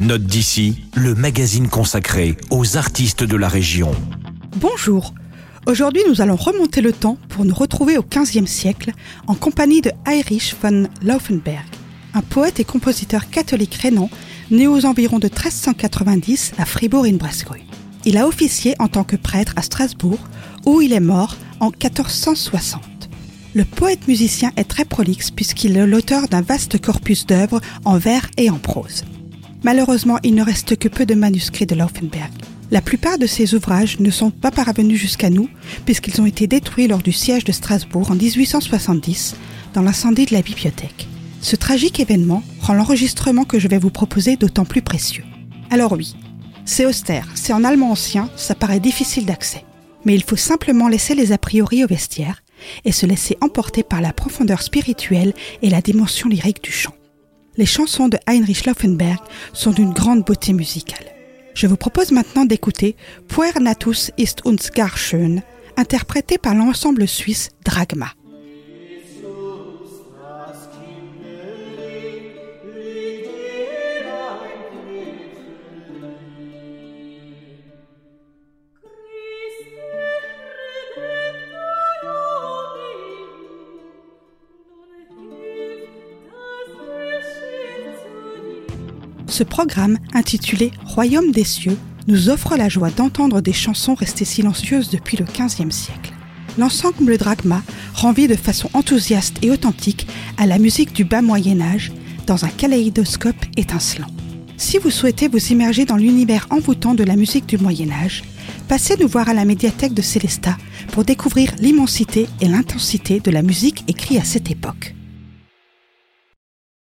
Note d'ici, le magazine consacré aux artistes de la région. Bonjour. Aujourd'hui, nous allons remonter le temps pour nous retrouver au XVe siècle en compagnie de Heinrich von Laufenberg, un poète et compositeur catholique rhénan né aux environs de 1390 à Fribourg-in-Brisgau. Il a officié en tant que prêtre à Strasbourg, où il est mort en 1460. Le poète musicien est très prolixe puisqu'il est l'auteur d'un vaste corpus d'œuvres en vers et en prose. Malheureusement, il ne reste que peu de manuscrits de Laufenberg. La plupart de ses ouvrages ne sont pas parvenus jusqu'à nous puisqu'ils ont été détruits lors du siège de Strasbourg en 1870 dans l'incendie de la bibliothèque. Ce tragique événement rend l'enregistrement que je vais vous proposer d'autant plus précieux. Alors oui, c'est austère, c'est en allemand ancien, ça paraît difficile d'accès. Mais il faut simplement laisser les a priori au vestiaire et se laisser emporter par la profondeur spirituelle et la dimension lyrique du chant. Les chansons de Heinrich Laufenberg sont d'une grande beauté musicale. Je vous propose maintenant d'écouter Puer natus ist uns gar schön, interprété par l'ensemble suisse Dragma. Ce programme, intitulé Royaume des cieux, nous offre la joie d'entendre des chansons restées silencieuses depuis le XVe siècle. L'ensemble Dragma rend vie de façon enthousiaste et authentique à la musique du bas Moyen Âge dans un kaléidoscope étincelant. Si vous souhaitez vous immerger dans l'univers envoûtant de la musique du Moyen Âge, passez nous voir à la médiathèque de Célestat pour découvrir l'immensité et l'intensité de la musique écrite à cette époque.